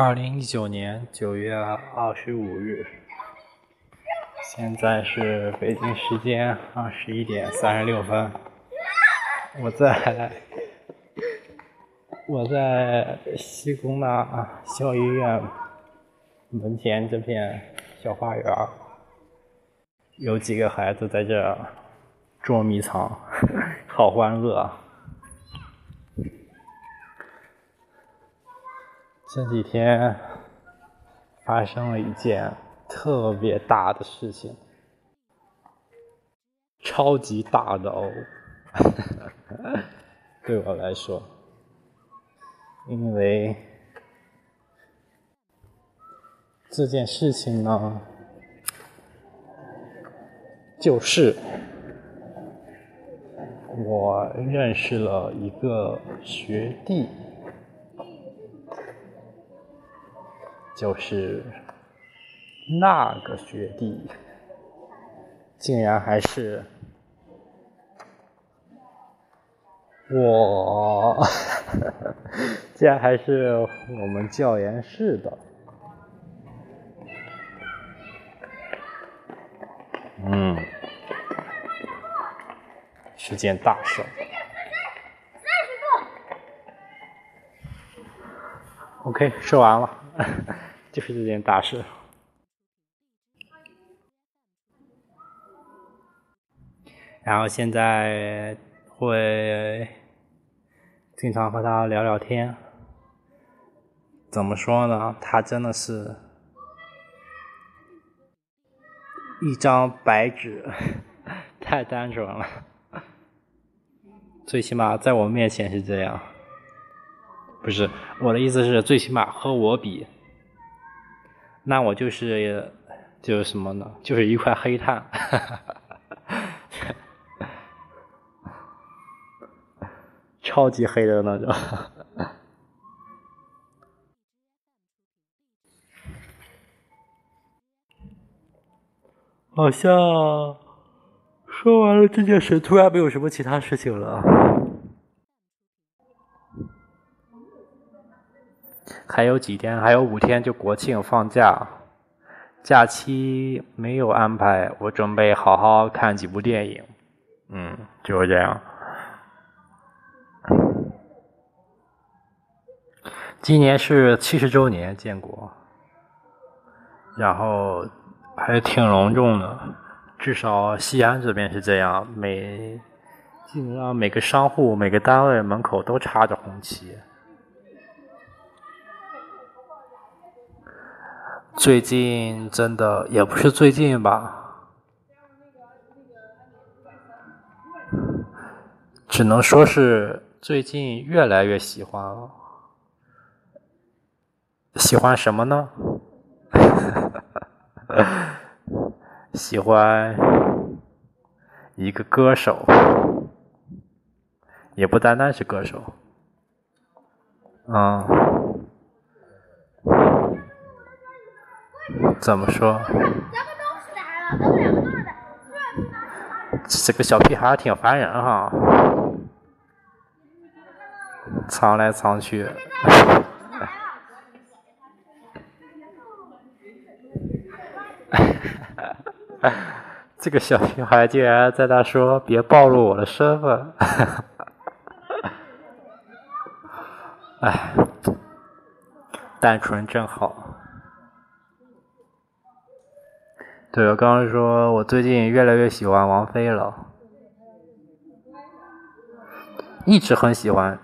二零一九年九月二十五日，现在是北京时间二十一点三十六分。我在我在西工大校医院门前这片小花园，有几个孩子在这捉迷藏，好欢乐。这几天发生了一件特别大的事情，超级大的哦，对我来说，因为这件事情呢，就是我认识了一个学弟。就是那个学弟，竟然还是我，竟然还是我们教研室的，嗯，是件大事。OK，说完了。就是这件大事，然后现在会经常和他聊聊天。怎么说呢？他真的是一张白纸，太单纯了。最起码在我面前是这样。不是我的意思是，最起码和我比。那我就是就是什么呢？就是一块黑炭，超级黑的那种。好像说完了这件事，突然没有什么其他事情了。还有几天，还有五天就国庆放假，假期没有安排，我准备好好看几部电影，嗯，就是这样。今年是七十周年建国，然后还挺隆重的，至少西安这边是这样，每基本上每个商户、每个单位门口都插着红旗。最近真的也不是最近吧，只能说是最近越来越喜欢了。喜欢什么呢？喜欢一个歌手，也不单单是歌手，嗯。怎么说？这个小屁孩挺烦人哈，藏来藏去。这个小屁孩竟然在那说：“别暴露我的身份。”哎，单纯真好。对，我刚刚说，我最近越来越喜欢王菲了，一直很喜欢，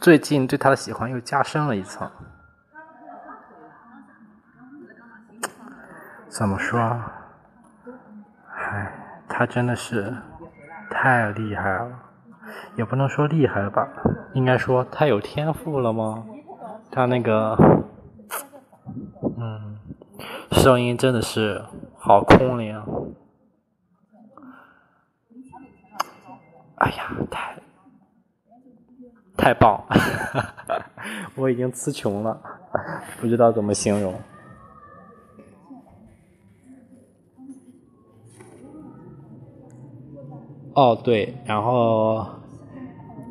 最近对她的喜欢又加深了一层。怎么说？唉，她真的是太厉害了，也不能说厉害吧，应该说太有天赋了吗？她那个，声音真的是好空灵，哎呀，太太棒！我已经词穷了，不知道怎么形容。哦，对，然后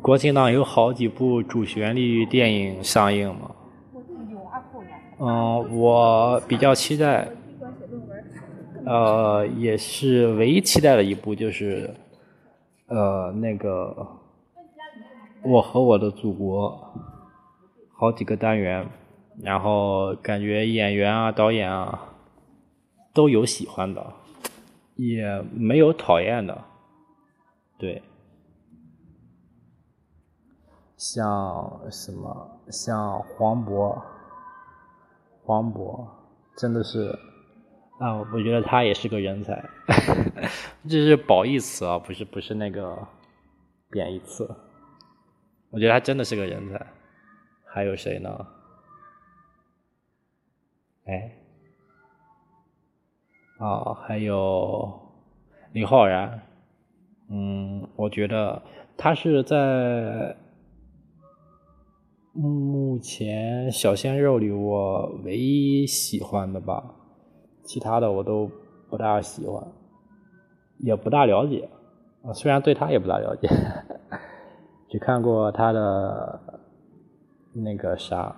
国庆档有好几部主旋律电影上映嘛。嗯，我比较期待，呃，也是唯一期待的一部就是，呃，那个《我和我的祖国》，好几个单元，然后感觉演员啊、导演啊都有喜欢的，也没有讨厌的，对。像什么？像黄渤，黄渤真的是啊，我觉得他也是个人才，这是褒义词啊，不是不是那个贬义词。我觉得他真的是个人才。还有谁呢？哎，啊，还有李浩然。嗯，我觉得他是在。目前小鲜肉里，我唯一喜欢的吧，其他的我都不大喜欢，也不大了解。啊，虽然对他也不大了解，只看过他的那个啥，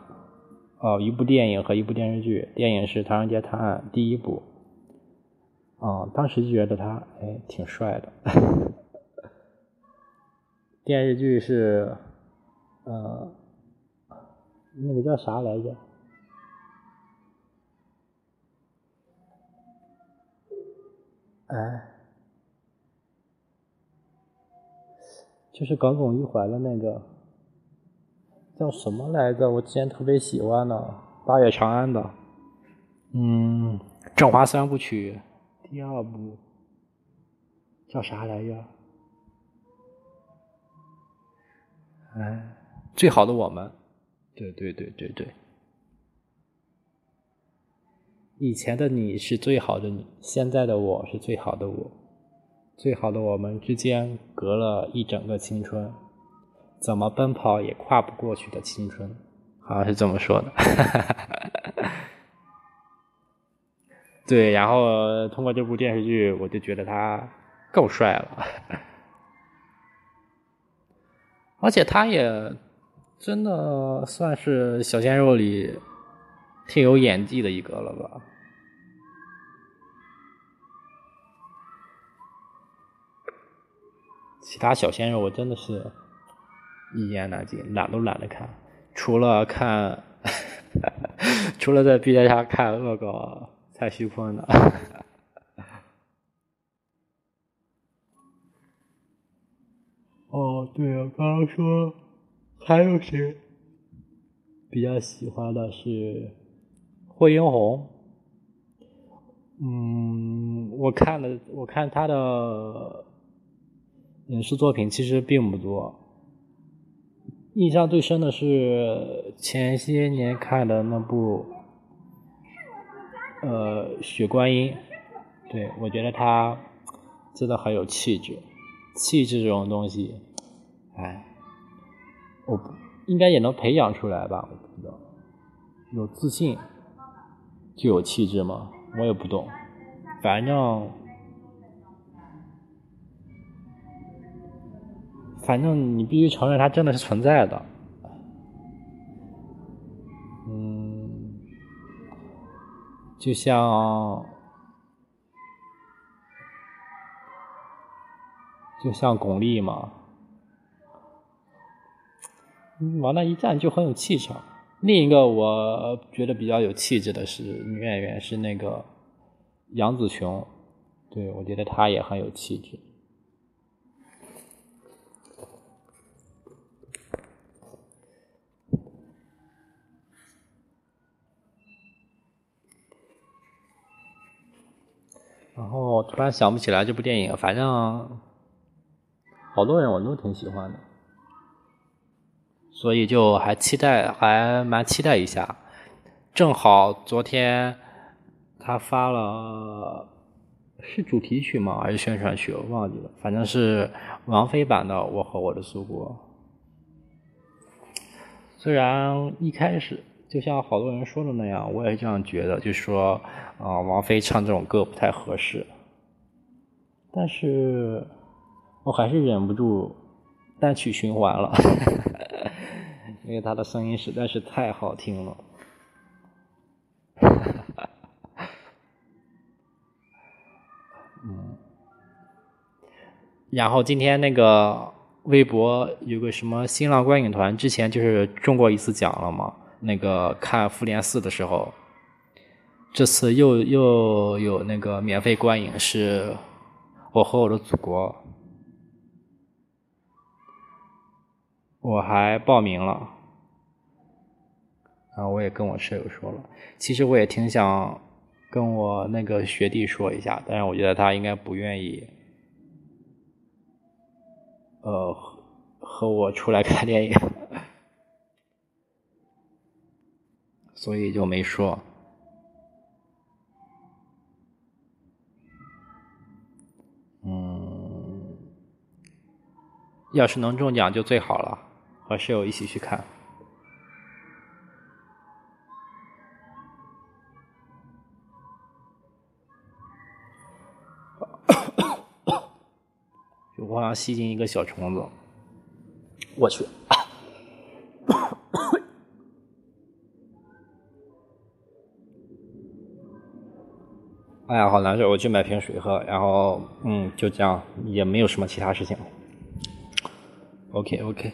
哦，一部电影和一部电视剧。电影是《唐人街探案》第一部，啊，当时就觉得他哎挺帅的。电视剧是，呃。那个叫啥来着？哎，就是耿耿于怀的那个，叫什么来着？我之前特别喜欢的《八月长安》的，嗯，《振华三部曲》第二部叫啥来着？哎，最好的我们。对对对对对，以前的你是最好的你，现在的我是最好的我，最好的我们之间隔了一整个青春，怎么奔跑也跨不过去的青春，好像是这么说的。对，然后通过这部电视剧，我就觉得他够帅了，而且他也。真的算是小鲜肉里挺有演技的一个了吧？其他小鲜肉我真的是一言难尽，懒都懒得看，除了看，除了在 B 站上看恶搞蔡徐坤的。哦，对啊，刚刚说。还有谁比较喜欢的是惠英红？嗯，我看了，我看他的影视作品其实并不多，印象最深的是前些年看的那部呃《雪观音》，对我觉得他真的很有气质，气质这种东西，哎。我应该也能培养出来吧？我不知道，有自信就有气质吗？我也不懂，反正反正你必须承认，它真的是存在的。嗯，就像就像巩俐嘛。往那一站就很有气场。另一个我觉得比较有气质的是女演员，是那个杨紫琼。对我觉得她也很有气质。然后突然想不起来这部电影，反正好多人我都挺喜欢的。所以就还期待，还蛮期待一下。正好昨天他发了，是主题曲吗？还是宣传曲？我忘记了。反正是王菲版的《我和我的祖国》。虽然一开始就像好多人说的那样，我也这样觉得，就说啊，王菲唱这种歌不太合适。但是我还是忍不住。单曲循环了，因为他的声音实在是太好听了。嗯，然后今天那个微博有个什么新浪观影团，之前就是中过一次奖了嘛？那个看《复联四》的时候，这次又又有那个免费观影，是《我和我的祖国》，我还报名了，然后我也跟我舍友说了，其实我也挺想。跟我那个学弟说一下，但是我觉得他应该不愿意，呃，和我出来看电影，所以就没说。嗯，要是能中奖就最好了，和室友一起去看。我好像吸进一个小虫子，我去！哎呀，好难受！我去买瓶水喝，然后嗯，就这样，也没有什么其他事情。OK，OK。